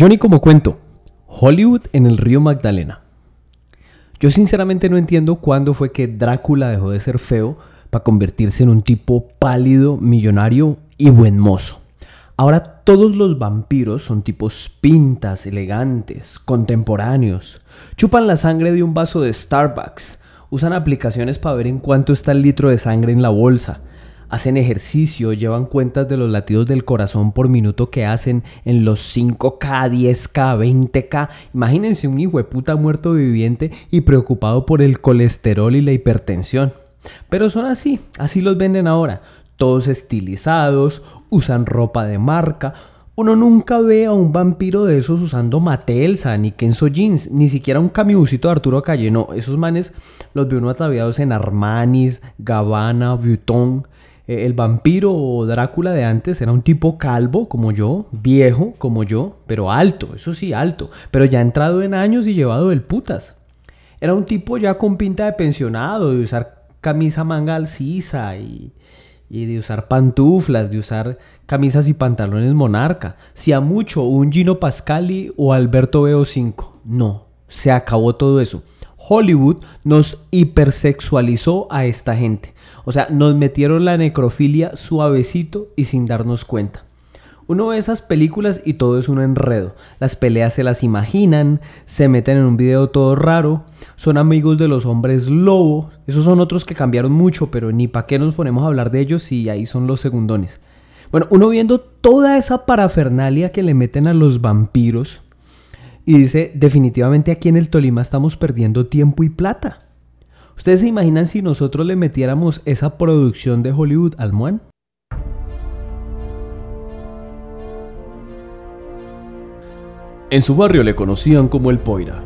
Johnny como cuento, Hollywood en el río Magdalena. Yo sinceramente no entiendo cuándo fue que Drácula dejó de ser feo para convertirse en un tipo pálido, millonario y buen mozo. Ahora todos los vampiros son tipos pintas, elegantes, contemporáneos. Chupan la sangre de un vaso de Starbucks. Usan aplicaciones para ver en cuánto está el litro de sangre en la bolsa hacen ejercicio, llevan cuentas de los latidos del corazón por minuto que hacen en los 5K, 10K, 20K. Imagínense un hijo de puta muerto viviente y preocupado por el colesterol y la hipertensión. Pero son así, así los venden ahora. Todos estilizados, usan ropa de marca. Uno nunca ve a un vampiro de esos usando Matelsa, ni Kenzo Jeans, ni siquiera un camibucito de Arturo Calle. No, esos manes los ve uno ataviados en Armanis, Gabbana, Vuitton. Eh, el vampiro o Drácula de antes era un tipo calvo como yo, viejo como yo, pero alto, eso sí, alto, pero ya entrado en años y llevado del putas. Era un tipo ya con pinta de pensionado, de usar camisa manga alcisa y, y de usar pantuflas, de usar camisas y pantalones monarca. Si a mucho un Gino Pascali o Alberto Veo 5. No, se acabó todo eso. Hollywood nos hipersexualizó a esta gente. O sea, nos metieron la necrofilia suavecito y sin darnos cuenta. Uno ve esas películas y todo es un enredo. Las peleas se las imaginan, se meten en un video todo raro, son amigos de los hombres lobo. Esos son otros que cambiaron mucho, pero ni para qué nos ponemos a hablar de ellos si ahí son los segundones. Bueno, uno viendo toda esa parafernalia que le meten a los vampiros y dice, definitivamente aquí en el Tolima estamos perdiendo tiempo y plata. ¿Ustedes se imaginan si nosotros le metiéramos esa producción de Hollywood al Muan? En su barrio le conocían como el Poira.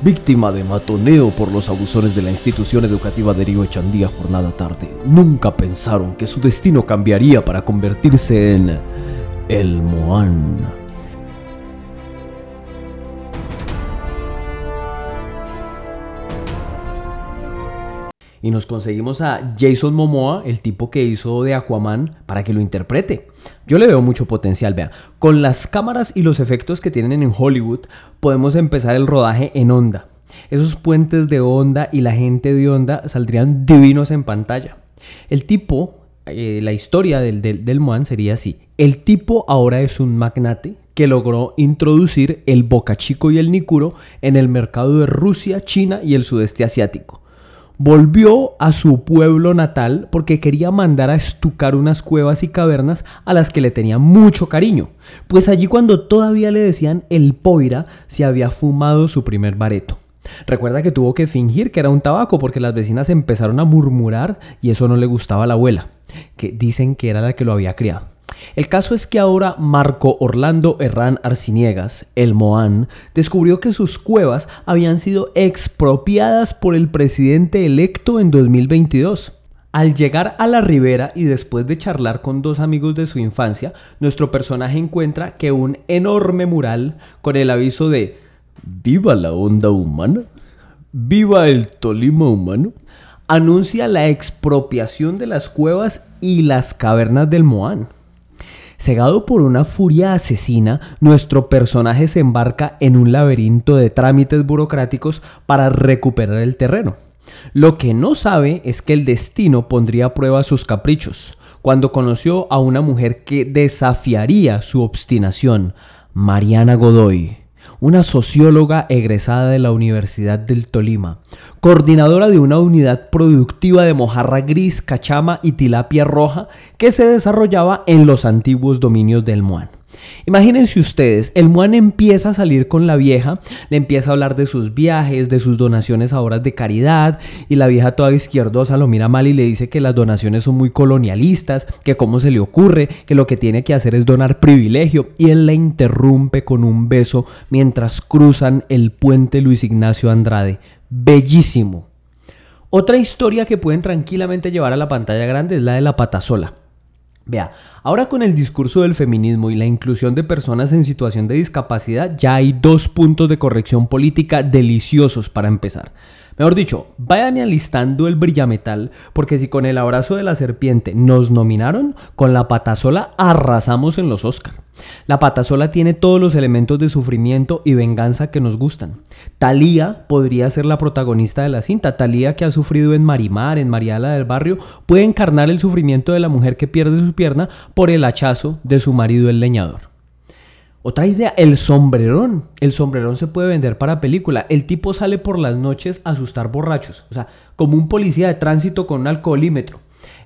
Víctima de matoneo por los abusones de la institución educativa de Río Echandía jornada tarde, nunca pensaron que su destino cambiaría para convertirse en el Moan. Y nos conseguimos a Jason Momoa, el tipo que hizo de Aquaman, para que lo interprete. Yo le veo mucho potencial, vean. Con las cámaras y los efectos que tienen en Hollywood, podemos empezar el rodaje en onda. Esos puentes de onda y la gente de onda saldrían divinos en pantalla. El tipo, eh, la historia del, del, del Moan sería así. El tipo ahora es un magnate que logró introducir el boca chico y el nicuro en el mercado de Rusia, China y el sudeste asiático volvió a su pueblo natal porque quería mandar a estucar unas cuevas y cavernas a las que le tenía mucho cariño, pues allí cuando todavía le decían el poira se había fumado su primer bareto. Recuerda que tuvo que fingir que era un tabaco porque las vecinas empezaron a murmurar y eso no le gustaba a la abuela, que dicen que era la que lo había criado. El caso es que ahora Marco Orlando Herrán Arciniegas, el Moán, descubrió que sus cuevas habían sido expropiadas por el presidente electo en 2022. Al llegar a la ribera y después de charlar con dos amigos de su infancia, nuestro personaje encuentra que un enorme mural con el aviso de ¡Viva la onda humana! ¡Viva el Tolima humano! anuncia la expropiación de las cuevas y las cavernas del Moán. Cegado por una furia asesina, nuestro personaje se embarca en un laberinto de trámites burocráticos para recuperar el terreno. Lo que no sabe es que el destino pondría a prueba sus caprichos, cuando conoció a una mujer que desafiaría su obstinación, Mariana Godoy una socióloga egresada de la Universidad del Tolima, coordinadora de una unidad productiva de mojarra gris, cachama y tilapia roja que se desarrollaba en los antiguos dominios del Moán. Imagínense ustedes, el Muan empieza a salir con la vieja, le empieza a hablar de sus viajes, de sus donaciones a obras de caridad, y la vieja toda izquierdosa lo mira mal y le dice que las donaciones son muy colonialistas, que cómo se le ocurre, que lo que tiene que hacer es donar privilegio, y él la interrumpe con un beso mientras cruzan el puente Luis Ignacio Andrade. Bellísimo. Otra historia que pueden tranquilamente llevar a la pantalla grande es la de la patasola. Vea, ahora con el discurso del feminismo y la inclusión de personas en situación de discapacidad, ya hay dos puntos de corrección política deliciosos para empezar. Mejor dicho, vayan alistando el brillametal, porque si con el abrazo de la serpiente nos nominaron, con la patasola arrasamos en los Oscar. La patasola tiene todos los elementos de sufrimiento y venganza que nos gustan. Talía podría ser la protagonista de la cinta. Talía, que ha sufrido en Marimar, en Mariala del Barrio, puede encarnar el sufrimiento de la mujer que pierde su pierna por el hachazo de su marido el leñador. Otra idea, el sombrerón. El sombrerón se puede vender para película. El tipo sale por las noches a asustar borrachos. O sea, como un policía de tránsito con un alcoholímetro.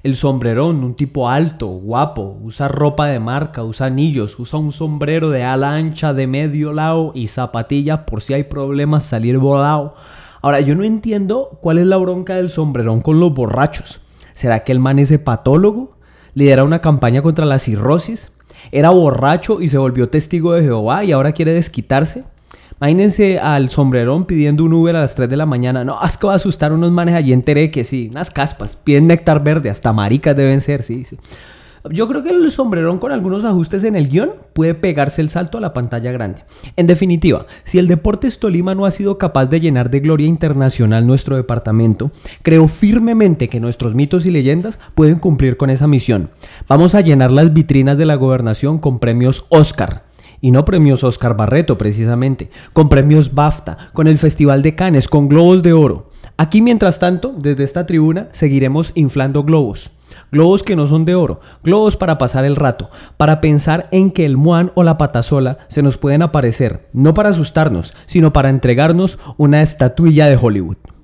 El sombrerón, un tipo alto, guapo, usa ropa de marca, usa anillos, usa un sombrero de ala ancha de medio lado y zapatillas por si hay problemas salir volado. Ahora, yo no entiendo cuál es la bronca del sombrerón con los borrachos. ¿Será que el man es hepatólogo? ¿Lidera una campaña contra la cirrosis? Era borracho y se volvió testigo de Jehová y ahora quiere desquitarse. Imagínense al sombrerón pidiendo un Uber a las 3 de la mañana. No, es que va a asustar unos manes allí en que sí, unas caspas. Piden néctar verde, hasta maricas deben ser, sí, sí. Yo creo que el sombrerón con algunos ajustes en el guion puede pegarse el salto a la pantalla grande. En definitiva, si el Deportes Tolima no ha sido capaz de llenar de gloria internacional nuestro departamento, creo firmemente que nuestros mitos y leyendas pueden cumplir con esa misión. Vamos a llenar las vitrinas de la gobernación con premios Oscar. Y no premios Oscar Barreto precisamente, con premios BAFTA, con el Festival de Cannes, con globos de oro. Aquí mientras tanto, desde esta tribuna, seguiremos inflando globos globos que no son de oro, globos para pasar el rato, para pensar en que el muan o la patasola se nos pueden aparecer, no para asustarnos, sino para entregarnos una estatuilla de Hollywood.